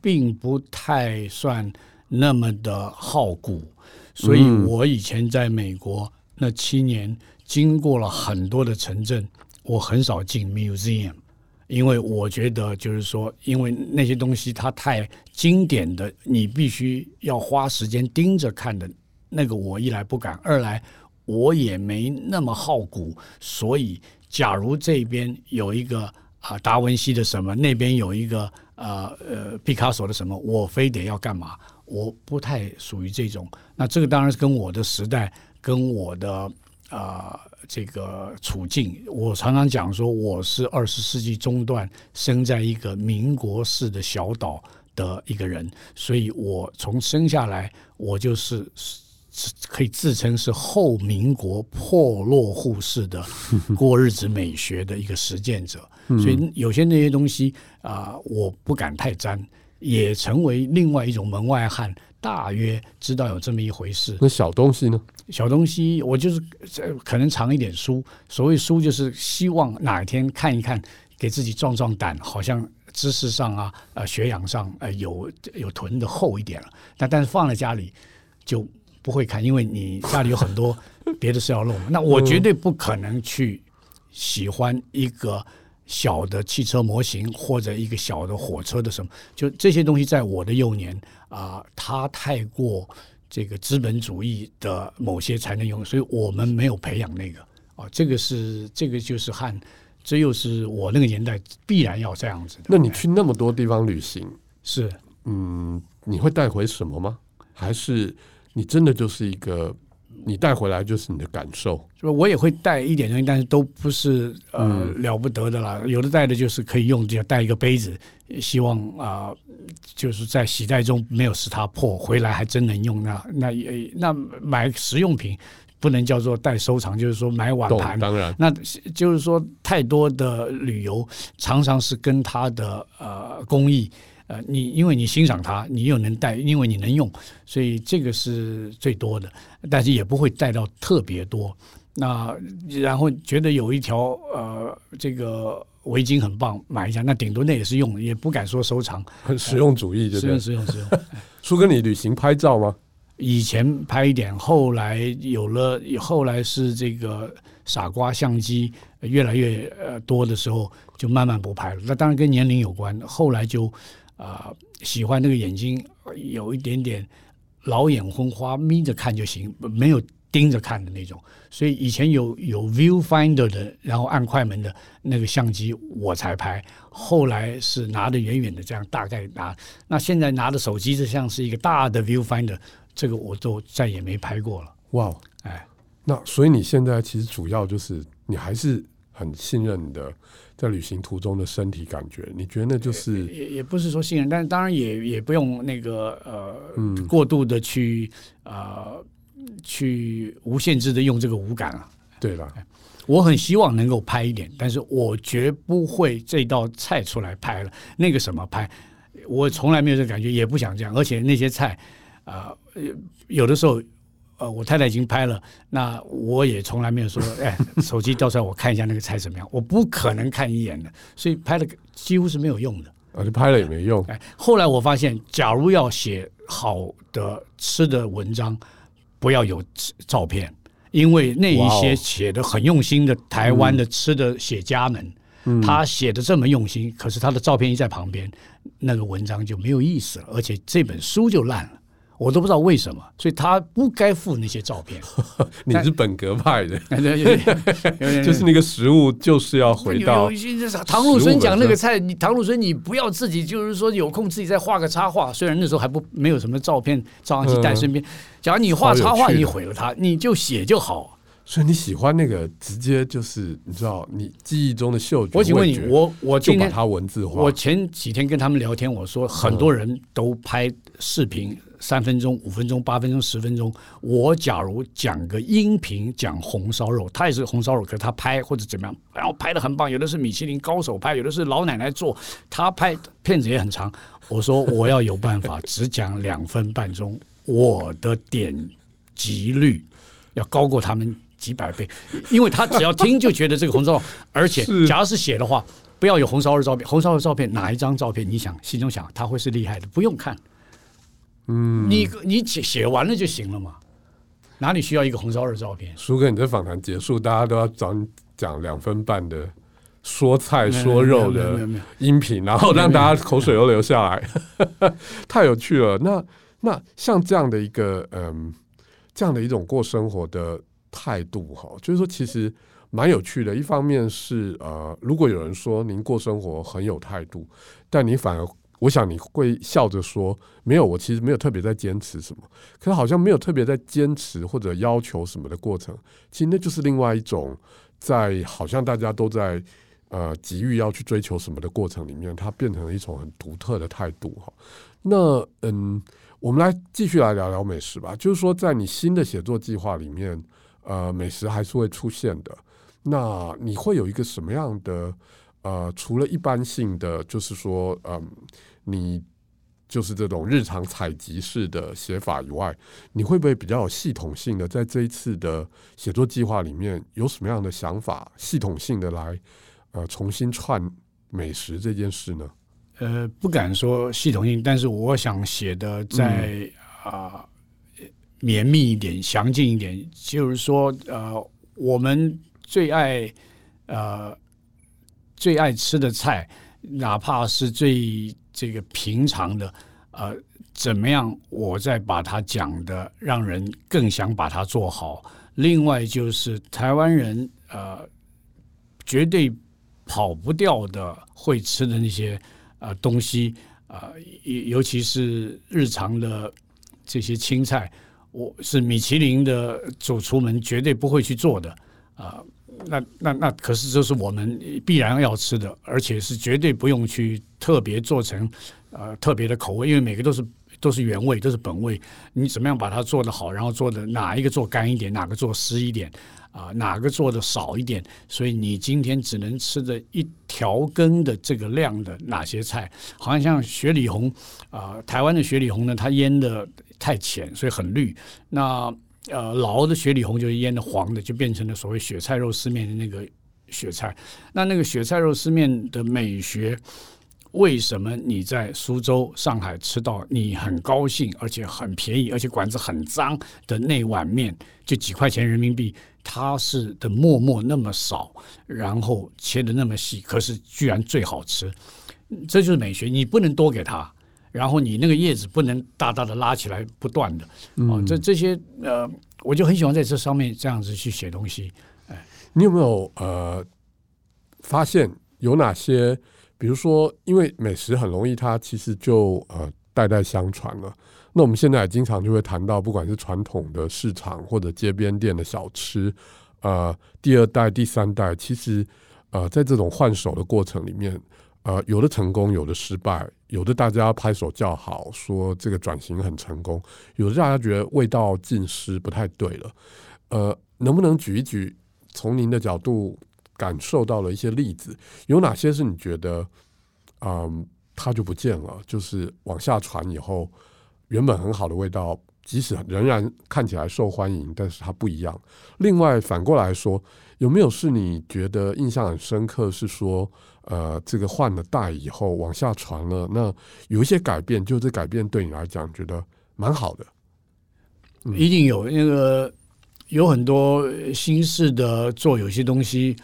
并不太算那么的好古，所以我以前在美国那七年，经过了很多的城镇，我很少进 museum，因为我觉得就是说，因为那些东西它太经典的，你必须要花时间盯着看的，那个我一来不敢，二来我也没那么好古，所以假如这边有一个啊达文西的什么，那边有一个。呃呃，毕卡索的什么，我非得要干嘛？我不太属于这种。那这个当然是跟我的时代，跟我的啊、这个处境。我常常讲说，我是二十世纪中段生在一个民国式的小岛的一个人，所以我从生下来，我就是可以自称是后民国破落户式的 过日子美学的一个实践者。所以有些那些东西啊、呃，我不敢太沾，也成为另外一种门外汉。大约知道有这么一回事。那小东西呢？小东西，我就是可能藏一点书。所谓书，就是希望哪一天看一看，给自己壮壮胆，好像知识上啊，呃，学养上呃有有囤的厚一点了。但但是放在家里就不会看，因为你家里有很多 别的事要弄。那我绝对不可能去喜欢一个小的汽车模型或者一个小的火车的什么，就这些东西，在我的幼年啊、呃，它太过这个资本主义的某些才能用，所以我们没有培养那个啊，这个是这个就是和。这又是我那个年代必然要这样子的。那你去那么多地方旅行，是嗯，你会带回什么吗？还是你真的就是一个，你带回来就是你的感受？我也会带一点东西，但是都不是呃了不得的啦。嗯、有的带的就是可以用，就带一个杯子，希望啊、呃，就是在携带中没有使它破，回来还真能用。那那也那买实用品。不能叫做带收藏，就是说买碗盘。当然，那就是说太多的旅游常常是跟它的呃工艺呃，你因为你欣赏它，你又能带，因为你能用，所以这个是最多的。但是也不会带到特别多。那然后觉得有一条呃这个围巾很棒，买一下，那顶多那也是用，也不敢说收藏。很 实用主义，实用实用实用。叔 哥，你旅行拍照吗？以前拍一点，后来有了，后来是这个傻瓜相机越来越呃多的时候，就慢慢不拍了。那当然跟年龄有关。后来就啊、呃、喜欢那个眼睛有一点点老眼昏花，眯着看就行，没有盯着看的那种。所以以前有有 viewfinder 的，然后按快门的那个相机我才拍。后来是拿的远远的这样大概拿。那现在拿的手机就像是一个大的 viewfinder。这个我都再也没拍过了。哇，哎，那所以你现在其实主要就是你还是很信任你的在旅行途中的身体感觉。你觉得那就是也也不是说信任，但是当然也也不用那个呃、嗯、过度的去呃去无限制的用这个五感啊。对吧，我很希望能够拍一点，但是我绝不会这道菜出来拍了那个什么拍，我从来没有这感觉，也不想这样，而且那些菜。啊、呃，有的时候，呃，我太太已经拍了，那我也从来没有说，哎，手机调出来我看一下那个菜怎么样，我不可能看一眼的，所以拍了几乎是没有用的。啊，就拍了也没用。哎，后来我发现，假如要写好的吃的文章，不要有照片，因为那一些写的很用心的台湾的吃的写家们，嗯、他写的这么用心，可是他的照片一在旁边，那个文章就没有意思了，而且这本书就烂了。我都不知道为什么，所以他不该附那些照片。你是本格派的，就是那个食物就是要回到唐鲁孙讲那个菜，你唐鲁孙你不要自己就是说有空自己再画个插画，虽然那时候还不没有什么照片照相机带身边。假如你画插画，你毁了它，你就写就好。所以你喜欢那个直接就是你知道你记忆中的嗅觉。我请问你，我我就把它文字化。我前几天跟他们聊天，我说很多人都拍视频。三分钟、五分钟、八分钟、十分钟，我假如讲个音频讲红烧肉，他也是红烧肉，可是他拍或者怎么样，然后拍的很棒，有的是米其林高手拍，有的是老奶奶做，他拍片子也很长。我说我要有办法只讲两分半钟，我的点击率 要高过他们几百倍，因为他只要听就觉得这个红烧肉，而且假如是写的话，不要有红烧肉照片，红烧肉照片哪一张照片你想心中想他会是厉害的，不用看。嗯，你你写写完了就行了嘛？哪里需要一个红烧肉照片？苏哥，你这访谈结束，大家都要找你讲两分半的说菜说肉的音频，然后让大家口水都流下来，太有趣了。那那像这样的一个嗯，这样的一种过生活的态度哈，就是说其实蛮有趣的。一方面是呃，如果有人说您过生活很有态度，但你反而。我想你会笑着说：“没有，我其实没有特别在坚持什么。可是好像没有特别在坚持或者要求什么的过程，其实那就是另外一种在好像大家都在呃急于要去追求什么的过程里面，它变成了一种很独特的态度哈。那嗯，我们来继续来聊聊美食吧。就是说，在你新的写作计划里面，呃，美食还是会出现的。那你会有一个什么样的呃，除了一般性的，就是说嗯。你就是这种日常采集式的写法以外，你会不会比较有系统性的在这一次的写作计划里面有什么样的想法？系统性的来呃重新串美食这件事呢？呃，不敢说系统性，但是我想写的再啊、绵密一点、详尽一点，就是说，呃，我们最爱呃最爱吃的菜，哪怕是最这个平常的，呃，怎么样，我再把它讲的让人更想把它做好。另外就是台湾人呃绝对跑不掉的会吃的那些。呃，东西啊，尤、呃、尤其是日常的这些青菜，我是米其林的主厨们绝对不会去做的啊、那那那可是这是我们必然要吃的，而且是绝对不用去特别做成呃特别的口味，因为每个都是都是原味，都是本味。你怎么样把它做得好，然后做的哪一个做干一点，哪个做湿一点。啊，哪个做的少一点，所以你今天只能吃的一条羹的这个量的哪些菜？好像像雪里红啊，台湾的雪里红呢，它腌的太浅，所以很绿。那呃，老的雪里红就是腌的黄的，就变成了所谓雪菜肉丝面的那个雪菜。那那个雪菜肉丝面的美学，为什么你在苏州、上海吃到你很高兴，而且很便宜，而且馆子很脏的那碗面，就几块钱人民币？它是的沫沫那么少，然后切的那么细，可是居然最好吃，这就是美学。你不能多给他，然后你那个叶子不能大大的拉起来不断的。嗯、哦，这这些呃，我就很喜欢在这上面这样子去写东西。哎，你有没有呃发现有哪些？比如说，因为美食很容易，它其实就呃代代相传了。那我们现在也经常就会谈到，不管是传统的市场或者街边店的小吃，呃，第二代、第三代，其实呃，在这种换手的过程里面，呃，有的成功，有的失败，有的大家拍手叫好，说这个转型很成功，有的大家觉得味道尽失，不太对了。呃，能不能举一举，从您的角度感受到了一些例子，有哪些是你觉得，嗯、它就不见了，就是往下传以后。原本很好的味道，即使仍然看起来受欢迎，但是它不一样。另外反过来说，有没有是你觉得印象很深刻？是说，呃，这个换了代以后往下传了，那有一些改变，就这改变对你来讲觉得蛮好的。嗯、一定有那个有很多新式的做有些东西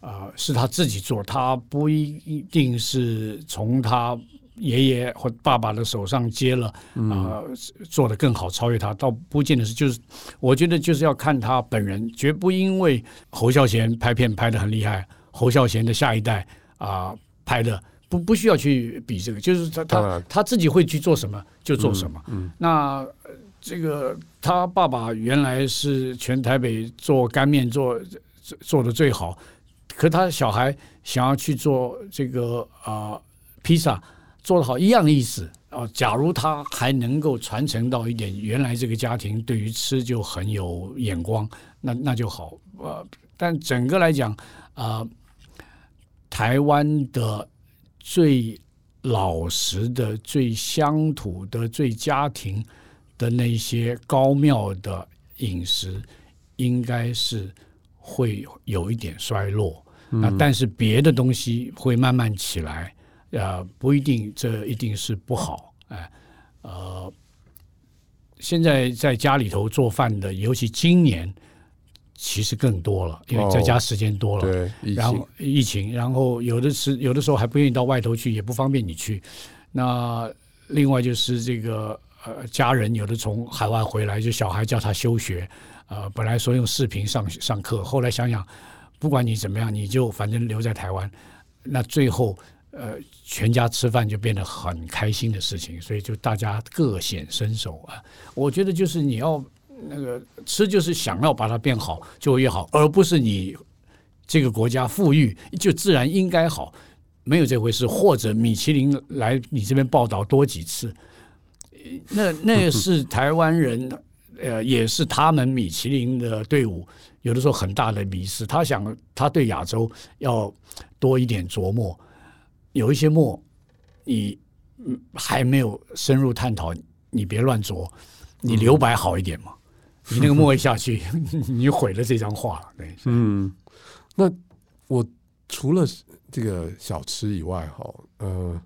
啊、呃，是他自己做，他不一定是从他。爷爷或爸爸的手上接了，啊、呃，做的更好，超越他，倒不见得是。就是我觉得就是要看他本人，绝不因为侯孝贤拍片拍的很厉害，侯孝贤的下一代啊、呃、拍的不不需要去比这个，就是他他他自己会去做什么就做什么。嗯嗯、那这个他爸爸原来是全台北做干面做做的最好，可他小孩想要去做这个啊、呃、披萨。做的好一样的意思啊！假如他还能够传承到一点，原来这个家庭对于吃就很有眼光，那那就好。呃，但整个来讲啊、呃，台湾的最老实的、最乡土的、最家庭的那些高妙的饮食，应该是会有一点衰落。嗯、那但是别的东西会慢慢起来。呃，不一定，这一定是不好。哎，呃，现在在家里头做饭的，尤其今年，其实更多了，因为在家时间多了。哦、对，然后疫情，然后有的时有的时候还不愿意到外头去，也不方便你去。那另外就是这个呃，家人有的从海外回来，就小孩叫他休学，呃，本来说用视频上上课，后来想想，不管你怎么样，你就反正留在台湾，那最后。呃，全家吃饭就变得很开心的事情，所以就大家各显身手啊。我觉得就是你要那个吃，就是想要把它变好就越好，而不是你这个国家富裕就自然应该好，没有这回事。或者米其林来你这边报道多几次，那 那是台湾人，呃，也是他们米其林的队伍有的时候很大的迷失，他想他对亚洲要多一点琢磨。有一些墨，你还没有深入探讨，你别乱琢，你留白好一点嘛。你那个墨一下去，你毁了这张画了。对，嗯，那我除了这个小吃以外，哈，嗯，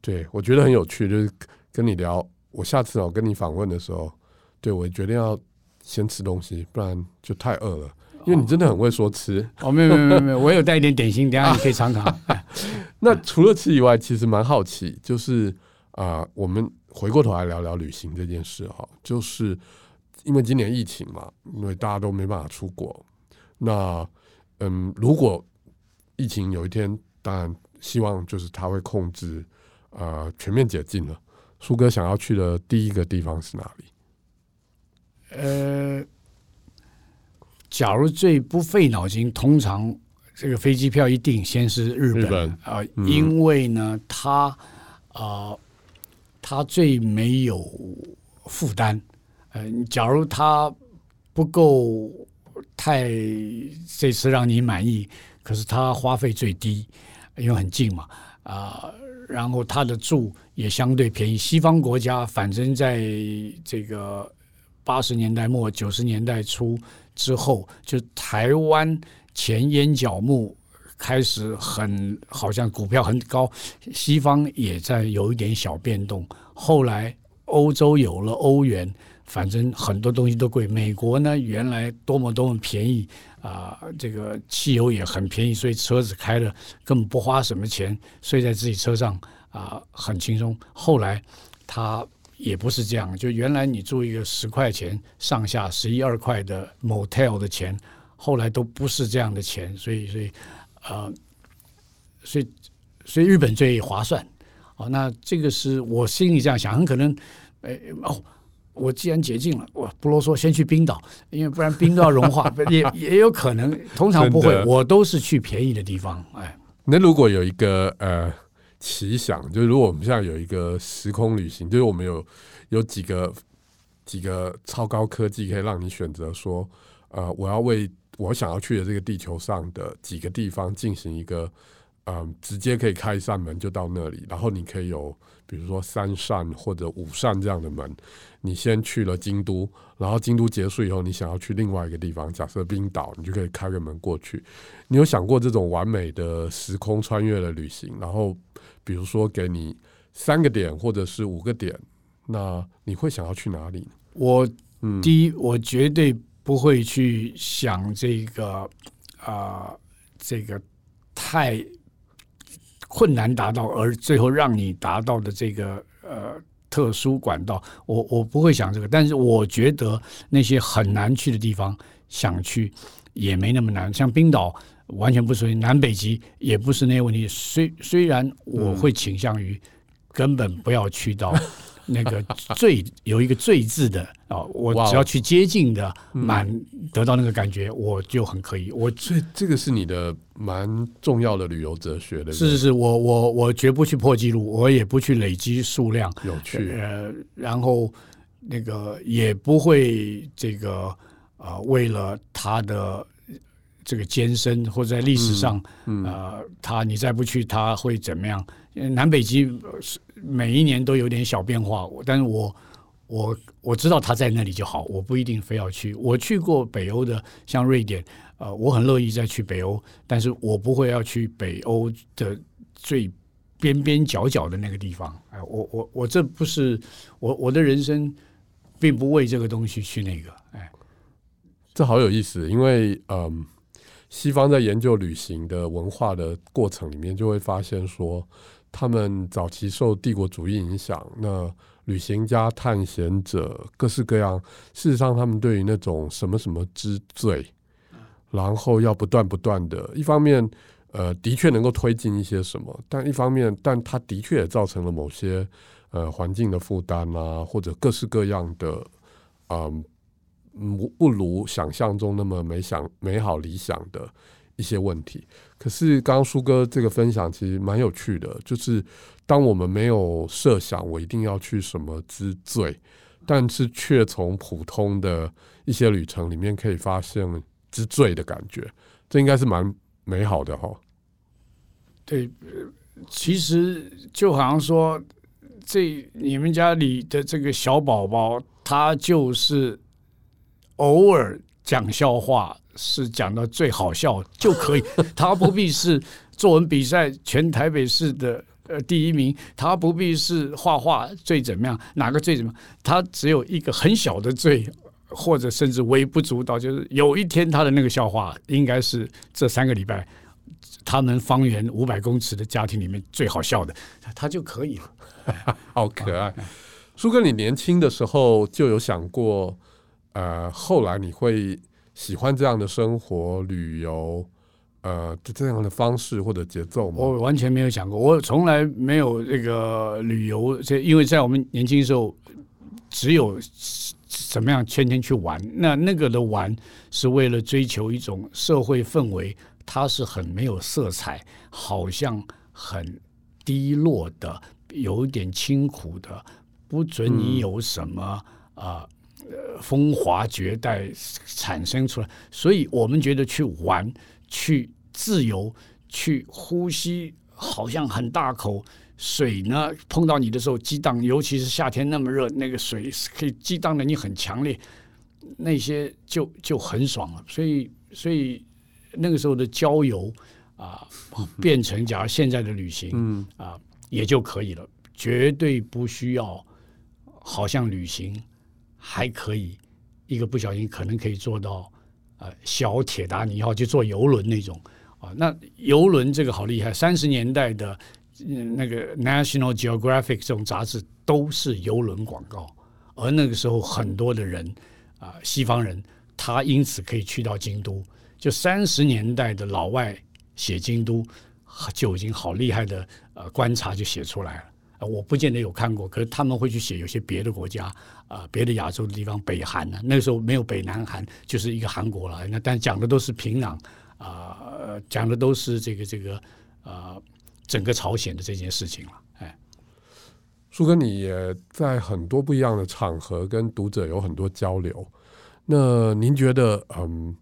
对我觉得很有趣，就是跟你聊。我下次我跟你访问的时候，对我决定要先吃东西，不然就太饿了。因为你真的很会说吃哦，没有没有没有，我有带一点点心，等下你可以尝尝。那除了吃以外，其实蛮好奇，就是啊、呃，我们回过头来聊聊旅行这件事哈，就是因为今年疫情嘛，因为大家都没办法出国。那嗯，如果疫情有一天，当然希望就是它会控制，呃，全面解禁了。苏哥想要去的第一个地方是哪里？呃。假如最不费脑筋，通常这个飞机票一定先是日本啊、呃嗯，因为呢，它啊、呃，它最没有负担。嗯、假如它不够太这次让你满意，可是它花费最低，因为很近嘛啊、然后它的住也相对便宜。西方国家反正在这个八十年代末九十年代初。之后，就台湾钱淹脚目，开始很好像股票很高，西方也在有一点小变动。后来欧洲有了欧元，反正很多东西都贵。美国呢，原来多么多么便宜啊、这个汽油也很便宜，所以车子开了根本不花什么钱，睡在自己车上啊、很轻松。后来他。也不是这样，就原来你住一个十块钱上下十一二块的 motel 的钱，后来都不是这样的钱，所以所以呃，所以所以日本最划算。哦，那这个是我心里这样想，很可能，哎哦，我既然解禁了，我不啰嗦，先去冰岛，因为不然冰都要融化，也也有可能，通常不会，我都是去便宜的地方。哎，那如果有一个呃。奇想，就是如果我们现在有一个时空旅行，就是我们有有几个几个超高科技可以让你选择说，呃，我要为我想要去的这个地球上的几个地方进行一个，嗯、呃，直接可以开一扇门就到那里，然后你可以有比如说三扇或者五扇这样的门，你先去了京都，然后京都结束以后，你想要去另外一个地方，假设冰岛，你就可以开个门过去。你有想过这种完美的时空穿越的旅行，然后？比如说，给你三个点或者是五个点，那你会想要去哪里？我第一，我绝对不会去想这个啊、这个太困难达到，而最后让你达到的这个呃特殊管道，我我不会想这个。但是我觉得那些很难去的地方，想去也没那么难，像冰岛。完全不属于南北极，也不是那些问题。虽虽然我会倾向于根本不要去到那个最 有一个“最”字的啊，我只要去接近的满得到那个感觉，我就很可以。我这这个是你的蛮重要的旅游哲学的。是是是，我我我绝不去破纪录，我也不去累积数量。有趣。呃，然后那个也不会这个啊、呃，为了他的。这个艰深，或者在历史上，嗯嗯、呃，他你再不去，他会怎么样？南北极每一年都有点小变化，但是我我我知道他在那里就好，我不一定非要去。我去过北欧的，像瑞典，呃，我很乐意再去北欧，但是我不会要去北欧的最边边角角的那个地方。哎，我我我这不是我我的人生，并不为这个东西去那个。哎，这好有意思，因为嗯。西方在研究旅行的文化的过程里面，就会发现说，他们早期受帝国主义影响，那旅行家、探险者各式各样，事实上他们对于那种什么什么之最，然后要不断不断的，一方面，呃，的确能够推进一些什么，但一方面，但它的确也造成了某些呃环境的负担啊，或者各式各样的，嗯、呃。不不如想象中那么美想美好理想的一些问题。可是刚刚书哥这个分享其实蛮有趣的，就是当我们没有设想我一定要去什么之最，但是却从普通的一些旅程里面可以发现之最的感觉，这应该是蛮美好的哈。对，其实就好像说，这你们家里的这个小宝宝，他就是。偶尔讲笑话是讲到最好笑就可以，他不必是作文比赛全台北市的呃第一名，他不必是画画最怎么样，哪个最怎么样，他只有一个很小的罪，或者甚至微不足道，就是有一天他的那个笑话应该是这三个礼拜他们方圆五百公尺的家庭里面最好笑的，他就可以了。好可爱，苏哥，你年轻的时候就有想过，呃，后来你会喜欢这样的生活、旅游，呃，这样的方式或者节奏吗？我完全没有想过，我从来没有这个旅游，这因为在我们年轻的时候，只有怎么样天天去玩，那那个的玩是为了追求一种社会氛围，它是很没有色彩，好像很低落的。有一点清苦的，不准你有什么啊、嗯呃、风华绝代产生出来，所以我们觉得去玩、去自由、去呼吸，好像很大口水呢，碰到你的时候激荡，尤其是夏天那么热，那个水可以激荡的你很强烈，那些就就很爽了。所以，所以那个时候的郊游啊，变成假如现在的旅行，嗯啊。也就可以了，绝对不需要，好像旅行还可以，一个不小心可能可以做到，呃，小铁达尼号去坐游轮那种啊。那游轮这个好厉害，三十年代的那个 National Geographic 这种杂志都是游轮广告，而那个时候很多的人啊，西方人他因此可以去到京都，就三十年代的老外写京都。就已经好厉害的呃观察就写出来了，我不见得有看过，可是他们会去写有些别的国家啊，别的亚洲的地方，北韩呢，那个时候没有北南韩，就是一个韩国了。那但讲的都是平壤啊，讲的都是这个这个呃整个朝鲜的这件事情了。哎，书哥，你也在很多不一样的场合跟读者有很多交流，那您觉得嗯？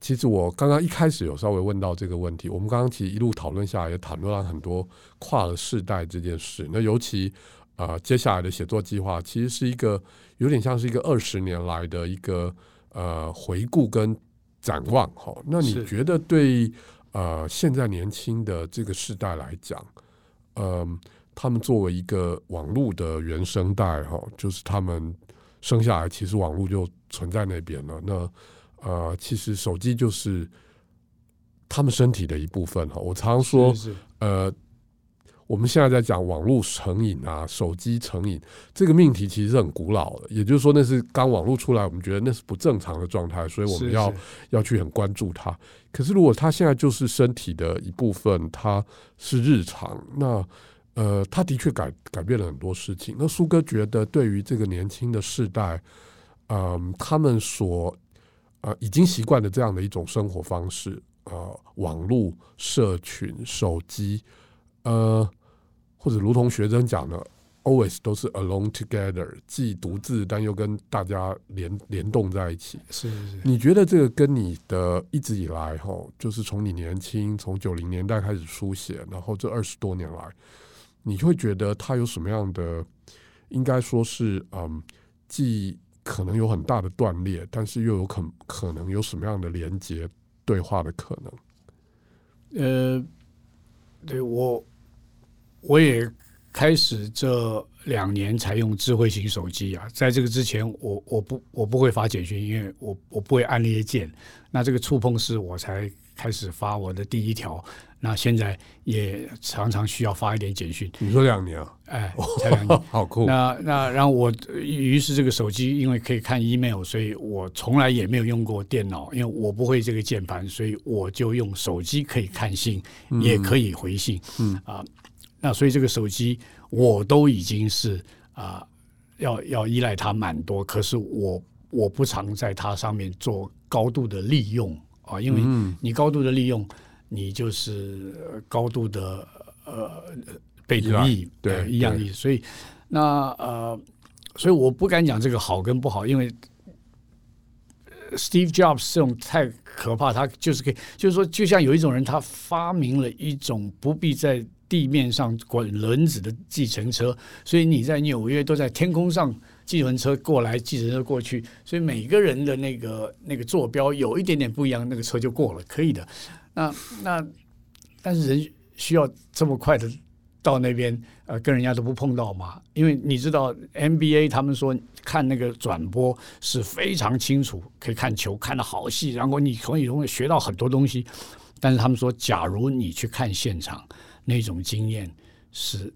其实我刚刚一开始有稍微问到这个问题，我们刚刚其实一路讨论下来，也谈论了很多跨了世代这件事。那尤其啊、呃，接下来的写作计划，其实是一个有点像是一个二十年来的一个呃回顾跟展望。哈，那你觉得对呃现在年轻的这个世代来讲，嗯、呃，他们作为一个网络的原生代，哈，就是他们生下来其实网络就存在那边了，那。呃，其实手机就是他们身体的一部分哈。我常常说，是是呃，我们现在在讲网络成瘾啊，手机成瘾这个命题其实是很古老的。也就是说，那是刚网络出来，我们觉得那是不正常的状态，所以我们要要去很关注它。可是如果它现在就是身体的一部分，它是日常，那呃，它的确改改变了很多事情。那苏哥觉得，对于这个年轻的世代，嗯、呃，他们所呃，已经习惯了这样的一种生活方式，呃，网络社群、手机，呃，或者如同学生讲的，always 都是 alone together，既独自但又跟大家联联动在一起。是是是。你觉得这个跟你的一直以来，哈，就是从你年轻，从九零年代开始书写，然后这二十多年来，你会觉得它有什么样的？应该说是，嗯，既可能有很大的断裂，但是又有可可能有什么样的连接对话的可能？呃，对我，我也开始这两年才用智慧型手机啊，在这个之前我，我我不我不会发简讯，因为我我不会按那些键，那这个触碰式我才开始发我的第一条。那现在也常常需要发一点简讯。你说两年啊？哎，才两年，好酷。那那然后我于是这个手机因为可以看 email，所以我从来也没有用过电脑，因为我不会这个键盘，所以我就用手机可以看信，嗯、也可以回信。嗯啊，那所以这个手机我都已经是啊要要依赖它蛮多，可是我我不常在它上面做高度的利用啊，因为你高度的利用。你就是高度的呃被奴役，对，一样意思。所以那呃，所以我不敢讲这个好跟不好，因为 Steve Jobs 这种太可怕，他就是可以，就是说，就像有一种人，他发明了一种不必在地面上滚轮子的计程车，所以你在纽约都在天空上计程车过来，计程车过去，所以每个人的那个那个坐标有一点点不一样，那个车就过了，可以的。那那但是人需要这么快的到那边，呃，跟人家都不碰到吗？因为你知道 NBA 他们说看那个转播是非常清楚，可以看球看得好细，然后你可以容易学到很多东西。但是他们说，假如你去看现场，那种经验是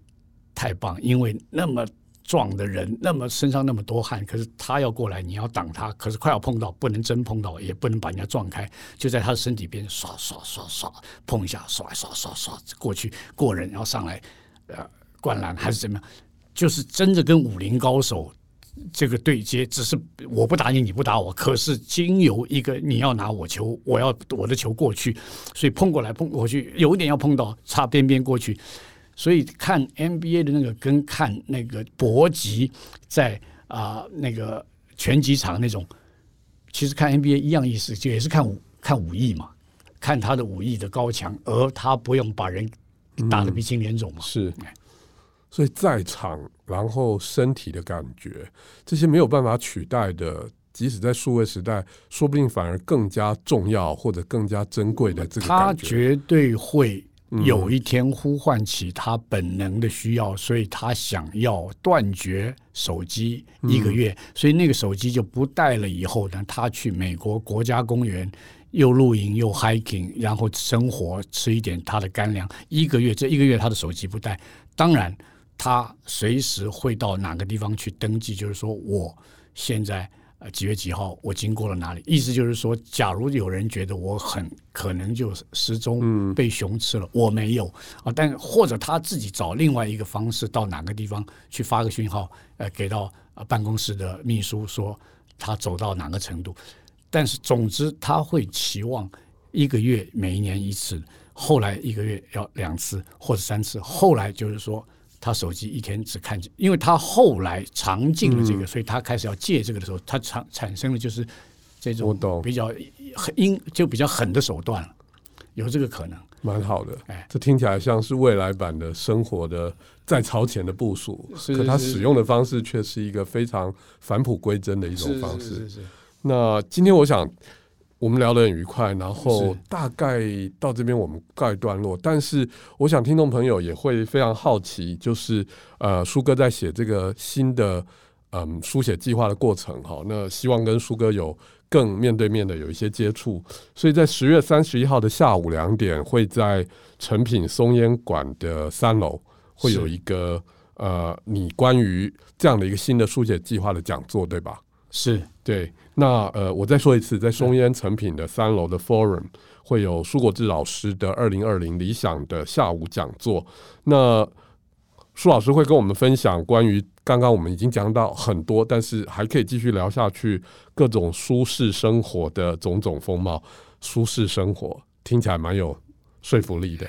太棒，因为那么。壮的人，那么身上那么多汗，可是他要过来，你要挡他，可是快要碰到，不能真碰到，也不能把人家撞开，就在他的身体边刷刷刷刷碰一下，刷刷刷刷过去过人，然后上来呃灌篮还是怎么样，就是真的跟武林高手这个对接，只是我不打你，你不打我，可是经由一个你要拿我球，我要我的球过去，所以碰过来碰过去，有一点要碰到，擦边边过去。所以看 NBA 的那个跟看那个搏击在啊、呃、那个拳击场那种，其实看 NBA 一样意思，就也是看武看武艺嘛，看他的武艺的高强，而他不用把人打得鼻青脸肿嘛。嗯、是，所以在场然后身体的感觉，这些没有办法取代的，即使在数位时代，说不定反而更加重要或者更加珍贵的这个感觉，他绝对会。有一天呼唤起他本能的需要，所以他想要断绝手机一个月，所以那个手机就不带了。以后呢，他去美国国家公园又露营又 hiking，然后生活吃一点他的干粮。一个月，这一个月他的手机不带。当然，他随时会到哪个地方去登记，就是说我现在呃。几月几号？我经过了哪里？意思就是说，假如有人觉得我很可能就失踪，被熊吃了，嗯、我没有啊。但或者他自己找另外一个方式到哪个地方去发个讯号，呃，给到办公室的秘书说他走到哪个程度。但是总之他会期望一个月每一年一次，后来一个月要两次或者三次，后来就是说。他手机一天只看见，因为他后来尝尽了这个，嗯、所以他开始要戒这个的时候，他产产生了就是这种比较很阴就比较狠的手段了，有这个可能，蛮好的。哎，这听起来像是未来版的生活的在超前的部署，是是是，可他使用的方式却是一个非常返璞归真的一种方式。是是是是，那今天我想。我们聊得很愉快，然后大概到这边我们告一段落。但是我想听众朋友也会非常好奇，就是呃，舒哥在写这个新的嗯书写计划的过程哈，那希望跟舒哥有更面对面的有一些接触。所以在十月三十一号的下午两点，会在成品松烟馆的三楼会有一个呃，你关于这样的一个新的书写计划的讲座，对吧？是对。那呃，我再说一次，在松烟成品的三楼的 Forum 会有舒国治老师的二零二零理想的下午讲座。那舒老师会跟我们分享关于刚刚我们已经讲到很多，但是还可以继续聊下去各种舒适生活的种种风貌。舒适生活听起来蛮有说服力的，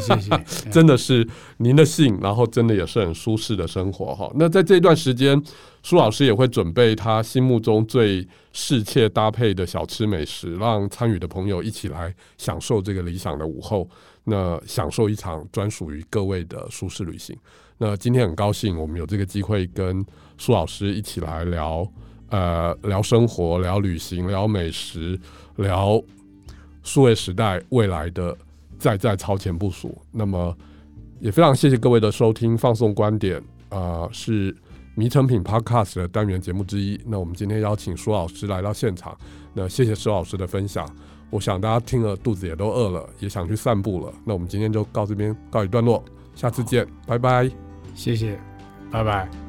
谢谢谢谢，真的是您的信，然后真的也是很舒适的生活哈。那在这段时间，苏老师也会准备他心目中最适切搭配的小吃美食，让参与的朋友一起来享受这个理想的午后，那享受一场专属于各位的舒适旅行。那今天很高兴，我们有这个机会跟苏老师一起来聊，呃，聊生活，聊旅行，聊美食，聊数位时代未来的。在在超前部署，那么也非常谢谢各位的收听，放送观点啊、呃，是迷成品 Podcast 的单元节目之一。那我们今天邀请舒老师来到现场，那谢谢舒老师的分享。我想大家听了肚子也都饿了，也想去散步了。那我们今天就到这边告一段落，下次见，拜拜，谢谢，拜拜。